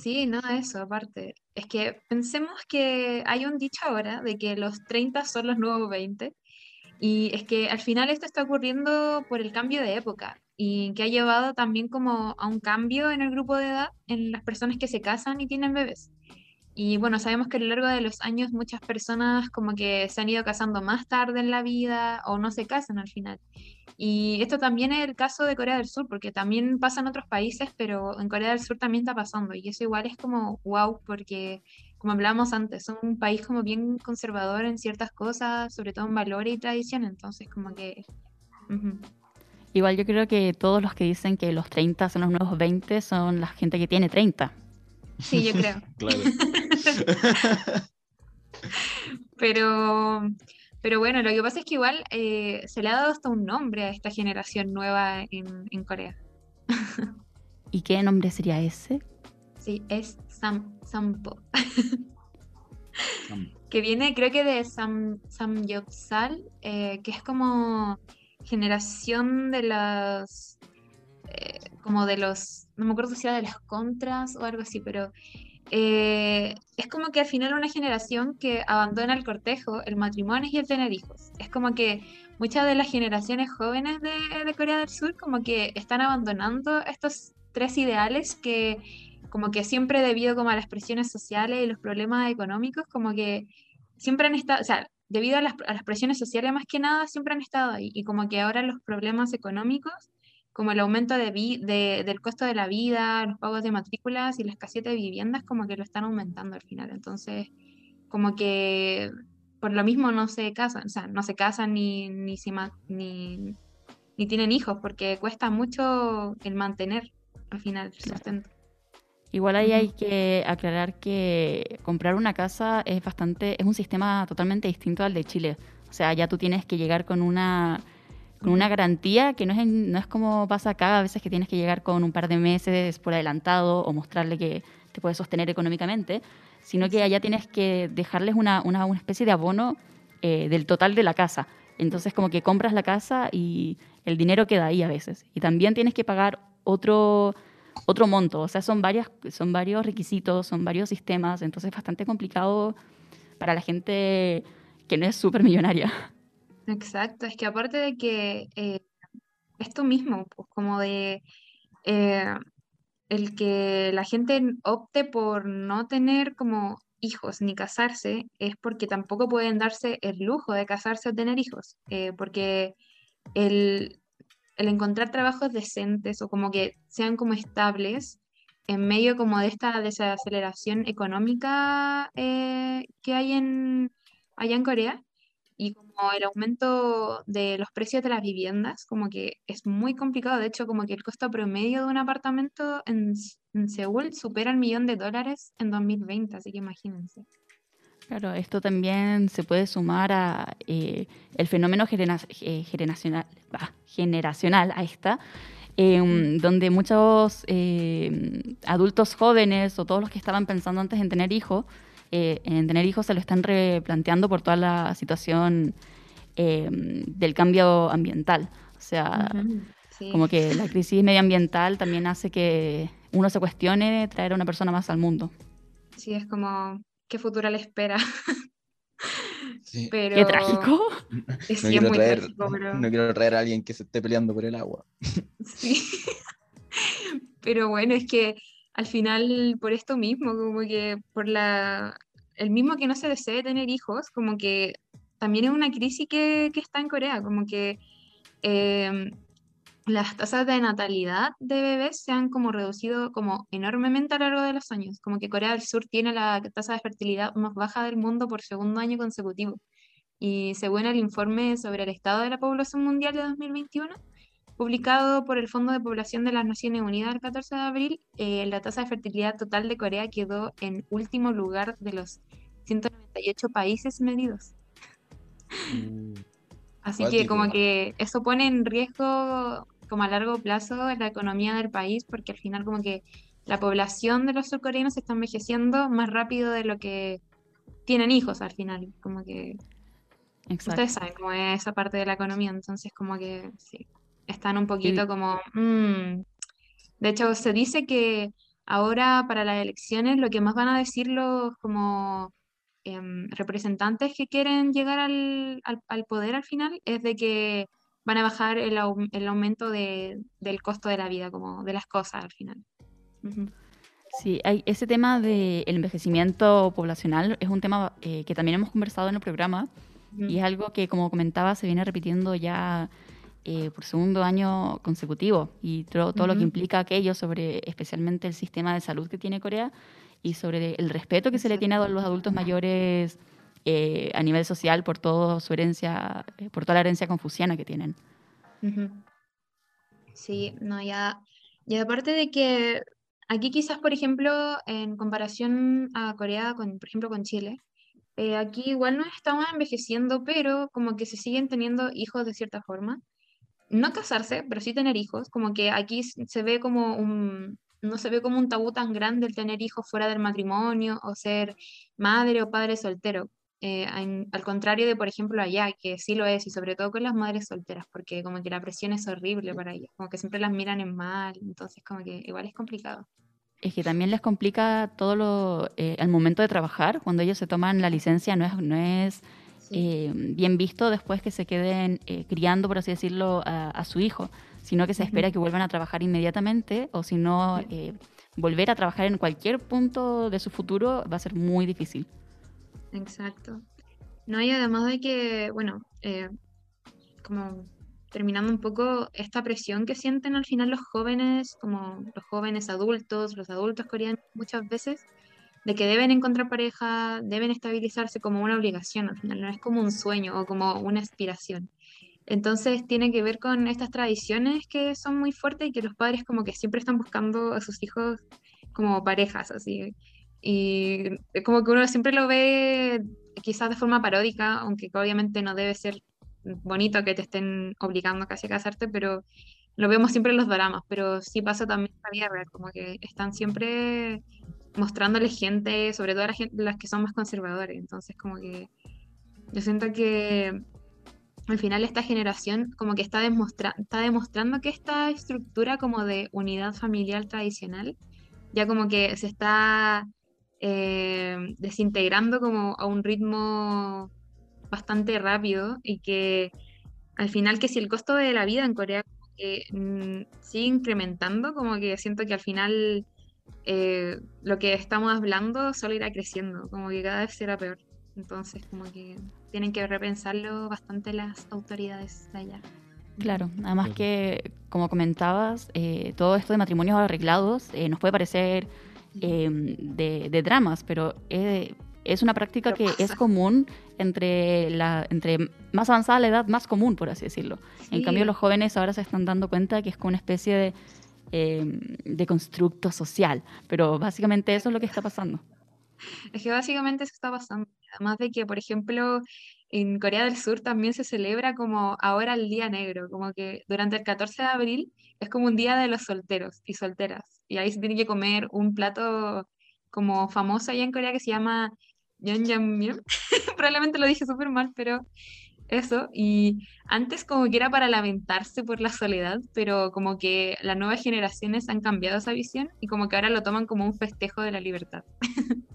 Sí, no, eso aparte. Es que pensemos que hay un dicho ahora de que los 30 son los nuevos 20 y es que al final esto está ocurriendo por el cambio de época y que ha llevado también como a un cambio en el grupo de edad en las personas que se casan y tienen bebés. Y bueno, sabemos que a lo largo de los años muchas personas como que se han ido casando más tarde en la vida o no se casan al final. Y esto también es el caso de Corea del Sur, porque también pasa en otros países, pero en Corea del Sur también está pasando. Y eso igual es como wow, porque como hablábamos antes, son un país como bien conservador en ciertas cosas, sobre todo en valores y tradiciones. Entonces como que... ujú. Igual yo creo que todos los que dicen que los 30 son los nuevos 20 son la gente que tiene 30. Sí, yo creo. Claro. Pero, pero bueno, lo que pasa es que igual eh, se le ha dado hasta un nombre a esta generación nueva en, en Corea. ¿Y qué nombre sería ese? Sí, es Sam, Sampo, Sam. que viene creo que de Sam, Samgyeopsal, eh, que es como generación de los, eh, como de los, no me acuerdo si era de los contras o algo así, pero eh, es como que al final una generación que abandona el cortejo, el matrimonio y el tener hijos. Es como que muchas de las generaciones jóvenes de, de Corea del Sur como que están abandonando estos tres ideales que como que siempre debido como a las presiones sociales y los problemas económicos, como que siempre han estado, o sea, debido a las, a las presiones sociales más que nada, siempre han estado ahí. Y como que ahora los problemas económicos como el aumento de vi- de- del costo de la vida, los pagos de matrículas y la escasez de viviendas como que lo están aumentando al final. Entonces, como que por lo mismo no se casan, o sea, no se casan ni, ni, se ma- ni, ni tienen hijos porque cuesta mucho el mantener al final el sustento. Igual ahí hay que aclarar que comprar una casa es bastante, es un sistema totalmente distinto al de Chile. O sea, ya tú tienes que llegar con una, con una garantía que no es, en- no es como pasa acá, a veces que tienes que llegar con un par de meses por adelantado o mostrarle que te puedes sostener económicamente, sino que allá tienes que dejarles una, una, una especie de abono eh, del total de la casa. Entonces como que compras la casa y el dinero queda ahí a veces. Y también tienes que pagar otro, otro monto. O sea, son, varias, son varios requisitos, son varios sistemas, entonces es bastante complicado para la gente que no es súper millonaria. Exacto, es que aparte de que eh, esto mismo, pues como de eh, el que la gente opte por no tener como hijos ni casarse, es porque tampoco pueden darse el lujo de casarse o tener hijos, eh, porque el, el encontrar trabajos decentes o como que sean como estables en medio como de esta desaceleración económica que hay en, allá en Corea y como el aumento de los precios de las viviendas, como que es muy complicado. De hecho, como que el costo promedio de un apartamento en, en Seúl supera el millón de dólares en 2020, así que imagínense. Claro, esto también se puede sumar a eh, el fenómeno eh, generacional, bah, generacional a esta, eh, donde muchos eh, adultos jóvenes o todos los que estaban pensando antes en tener hijos, eh, en tener hijos se lo están replanteando por toda la situación eh, del cambio ambiental. O sea, sí. como que la crisis medioambiental también hace que uno se cuestione traer a una persona más al mundo. Sí, es como, ¿qué futuro le espera? Sí. Pero Qué trágico. Sí, No es quiero, muy traer, trágico, pero no quiero traer a alguien que se esté peleando por el agua. sí. Pero bueno, es que al final por esto mismo, como que por la el mismo que no se desee tener hijos, como que también es una crisis que, que está en Corea, como que em, las tasas de natalidad de bebés se han como reducido como enormemente a lo largo de los años, como que Corea del Sur tiene la tasa de fertilidad más baja del mundo por segundo año consecutivo. Y según el informe sobre el estado de la población mundial de 2021, publicado por el Fondo de Población de las Naciones Unidas el 14 de abril, eh, la tasa de fertilidad total de Corea quedó en último lugar de los 198 países medidos. Así que como que eso pone en riesgo como a largo plazo la economía del país porque al final como que la población de los surcoreanos está envejeciendo más rápido de lo que tienen hijos al final, como que Exacto. ustedes saben cómo es esa parte de la economía, entonces como que sí, están un poquito como... mm. De hecho, se dice que ahora para las elecciones lo que más van a decir los como em, representantes que quieren llegar al, al- al poder al final es de que van a bajar el, el aumento de- del costo de la vida, como de las cosas al final. Ujú. Sí, hay, ese tema del envejecimiento poblacional es un tema eh, que también hemos conversado en el programa Ujú. y es algo que, como comentaba, se viene repitiendo ya eh, por segundo año consecutivo y todo, todo lo que implica aquello sobre especialmente el sistema de salud que tiene Corea y sobre el respeto que se le tiene a los adultos mayores eh, a nivel social por toda su herencia, eh, por toda la herencia confuciana que tienen. Ujú. Sí, no, ya, y aparte de que aquí quizás, por ejemplo, en comparación a Corea, con, por ejemplo, con Chile, eh, aquí igual no estamos envejeciendo, pero como que se siguen teniendo hijos de cierta forma. No casarse, pero sí tener hijos, como que aquí se ve como un, no se ve como un tabú tan grande el tener hijos fuera del matrimonio o ser madre o padre soltero. Eh, al contrario de, por ejemplo, allá, que sí lo es, y sobre todo con las madres solteras, porque como que la presión es horrible para ellas, como que siempre las miran en mal, entonces como que igual es complicado. Es que también les complica todo lo, eh, momento de trabajar, cuando ellos se toman la licencia, no es, no es Sí. eh, bien visto después que se queden eh, criando, por así decirlo, a, a su hijo, sino que se espera que vuelvan a trabajar inmediatamente o si no, eh, volver a trabajar en cualquier punto de su futuro va a ser muy difícil. Exacto. No, y además de que, bueno, eh, como terminando un poco esta presión que sienten al final los jóvenes, como los jóvenes adultos, los adultos coreanos muchas veces, de que deben encontrar pareja, deben estabilizarse como una obligación al final, no es como un sueño o como una aspiración. Entonces tiene que ver con estas tradiciones que son muy fuertes y que los padres como que siempre están buscando a sus hijos como parejas, así. Y como que uno siempre lo ve quizás de forma paródica, aunque obviamente no debe ser bonito que te estén obligando casi a casarte, pero lo vemos siempre en los dramas, pero sí pasa también en la vida real, como que están siempre mostrándole gente, sobre todo a las que son más conservadores, entonces como que yo siento que al final esta generación como que está, demostra- está demostrando que esta estructura como de unidad familiar tradicional ya como que se está eh, desintegrando como a un ritmo bastante rápido y que al final que si el costo de la vida en Corea mm, sigue incrementando, como que siento que al final eh, lo que estamos hablando solo irá creciendo, como que cada vez será peor. Entonces como que tienen que repensarlo bastante las autoridades de allá. Claro, además que, como comentabas, eh, todo esto de matrimonios arreglados eh, nos puede parecer eh, de, de dramas, pero eh, es una práctica que es común entre, la, entre más avanzada la edad, más común, por así decirlo. En Sí. cambio, los jóvenes ahora se están dando cuenta que es como una especie de, eh, de constructo social, pero básicamente eso es lo que está pasando. Es que básicamente eso está pasando. Además de que, por ejemplo, en Corea del Sur también se celebra como ahora el Día Negro, como que durante el 14 de abril es como un día de los solteros y solteras. Y ahí se tiene que comer un plato como famoso allá en Corea que se llama Yeonjangmyeon. Probablemente lo dije súper mal, pero eso. Y antes como que era para lamentarse por la soledad, pero como que las nuevas generaciones han cambiado esa visión y como que ahora lo toman como un festejo de la libertad.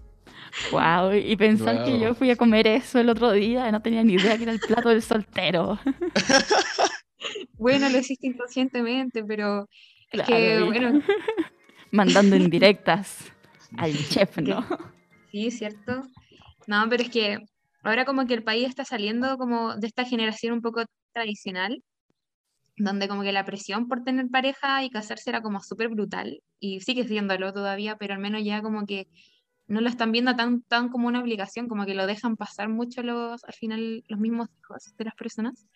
Wow, y pensar que yo fui a comer eso el otro día, no tenía ni idea que era el plato del soltero. Bueno, lo hiciste inconscientemente, pero es Claro, que, bueno, Mandando indirectas al chef, ¿no? Sí, cierto. No, pero es que ahora como que el país está saliendo como de esta generación un poco tradicional, donde como que la presión por tener pareja y casarse era como súper brutal, y sigue siéndolo todavía, pero al menos ya como que no lo están viendo tan, tan como una obligación, como que lo dejan pasar mucho los, al final los mismos hijos de las personas.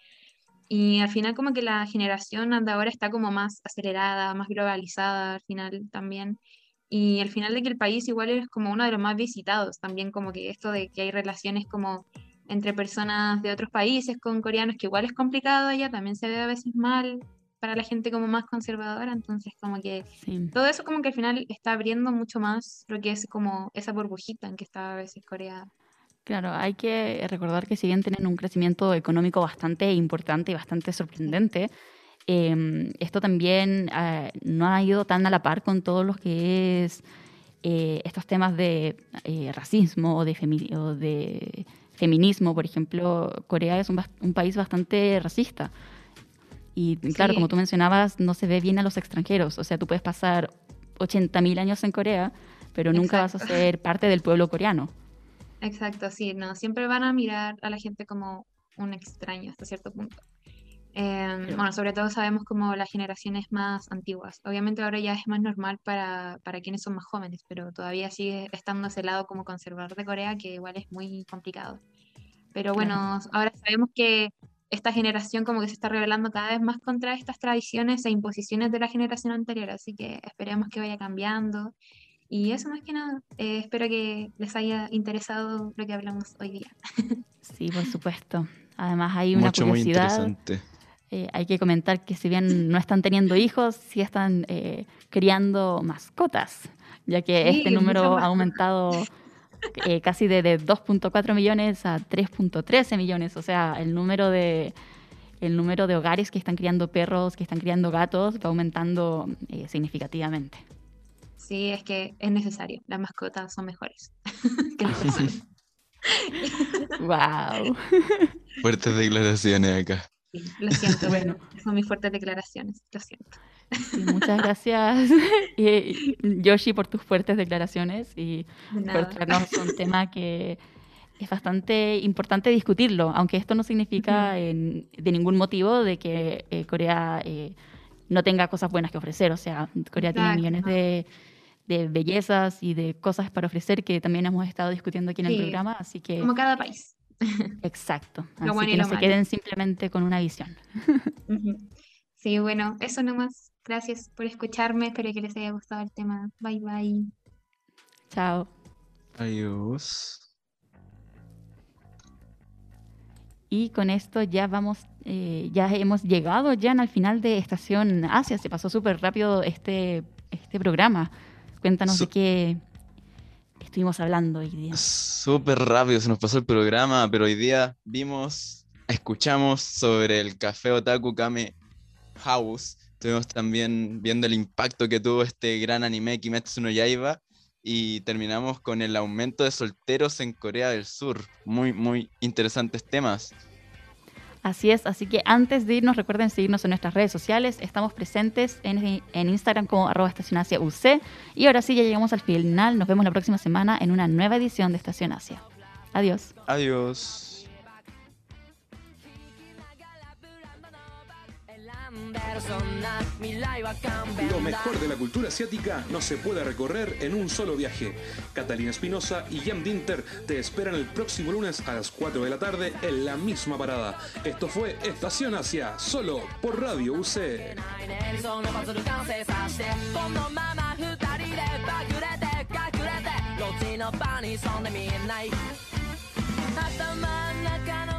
Y al final como que la generación de ahora está como más acelerada, más globalizada al final también. Y al final de que el país igual es como uno de los más visitados, también como que esto de que hay relaciones como entre personas de otros países con coreanos, que igual es complicado allá, también se ve a veces mal para la gente como más conservadora, entonces como que Sí. todo eso como que al final está abriendo mucho más lo que es como esa burbujita en que está a veces Corea. Claro, hay que recordar que si bien tienen un crecimiento económico bastante importante y bastante sorprendente, em, esto también ah, no ha ido tan a la par con todo lo que es eh, estos temas de eh, racismo o de, femi- o de feminismo. Por ejemplo, Corea es un, un país bastante racista. Y claro, Sí. como tú mencionabas, no se ve bien a los extranjeros. O sea, tú puedes pasar 80.000 años en Corea, pero nunca vas a ser parte del pueblo coreano. Exacto, sí, no, siempre van a mirar a la gente como un extraño hasta cierto punto. Claro. bueno, sobre todo sabemos como las generaciones más antiguas. Obviamente ahora ya es más normal para, para quienes son más jóvenes, pero todavía sigue estando ese lado como conservador de Corea, que igual es muy complicado. Pero bueno, ahora sabemos que esta generación como que se está rebelando cada vez más contra estas tradiciones e imposiciones de la generación anterior, así que esperemos que vaya cambiando. Y eso más que nada, eh, espero que les haya interesado lo que hablamos hoy día. Sí, por supuesto. Además hay una Mucho, muy curiosidad. interesante. Eh, hay que comentar que si bien no están teniendo hijos, sí están eh, criando mascotas, ya que Sí, este número ha aumentado eh, casi de, de 2.4 millones a 3.13 millones. O sea, el número de el número de hogares que están criando perros, que están criando gatos, va aumentando eh, significativamente. Sí, es que es necesario, las mascotas son mejores que las personas. ¡Wow! Fuertes declaraciones acá. Sí, lo siento, Bueno. son mis fuertes declaraciones, lo siento. Sí, muchas gracias, eh, Yoshi, por tus fuertes declaraciones y De por traernos un tema que es bastante importante discutirlo, aunque esto no significa en- de ningún motivo de que eh, Corea eh, no tenga cosas buenas que ofrecer. O sea, Corea tiene millones de, de bellezas y de cosas para ofrecer que también hemos estado discutiendo aquí en el programa, así que Como cada país. exacto. Lo Así bueno y que no se queden simplemente con una visión. Sí, bueno, eso nomás. Gracias por escucharme, espero que les haya gustado el tema. Bye bye. Chao. Adiós. Y con esto ya vamos, eh, ya hemos llegado ya al final de Estación Asia. Se pasó súper rápido este, este programa. Cuéntanos de qué estuvimos hablando hoy día. Súper rápido se nos pasó el programa, pero hoy día vimos, escuchamos sobre el café Otaku Kame House. Estuvimos también viendo el impacto que tuvo este gran anime Kimetsu no Yaiba y terminamos con el aumento de solteros en Corea del Sur. Muy, muy interesantes temas. Así es, así que antes de irnos recuerden seguirnos en nuestras redes sociales. Estamos presentes en, Instagram como arroba Estación UC. Y ahora sí, ya llegamos al final. Nos vemos la próxima semana en una nueva edición de Estación Asia. Adiós. Adiós. Lo mejor de la cultura asiática no se puede recorrer en un solo viaje. Catalina Espinosa y Jan Dinter te esperan el próximo lunes a las 4 de la tarde en la misma parada. Esto fue Estación Asia, solo por Radio UC. そのパズル完成させてこのまま二人でバグれて隠れてロッチの場に潜んでみない 頭ん中のフィクション